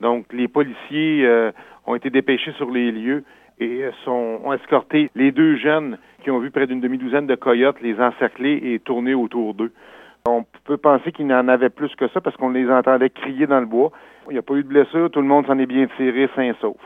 Donc, les policiers euh, ont été dépêchés sur les lieux et euh, sont, ont escorté les deux jeunes qui ont vu près d'une demi-douzaine de coyotes les encercler et tourner autour d'eux. On peut penser qu'il n'en avait plus que ça parce qu'on les entendait crier dans le bois. Il n'y a pas eu de blessure, tout le monde s'en est bien tiré sain sauf.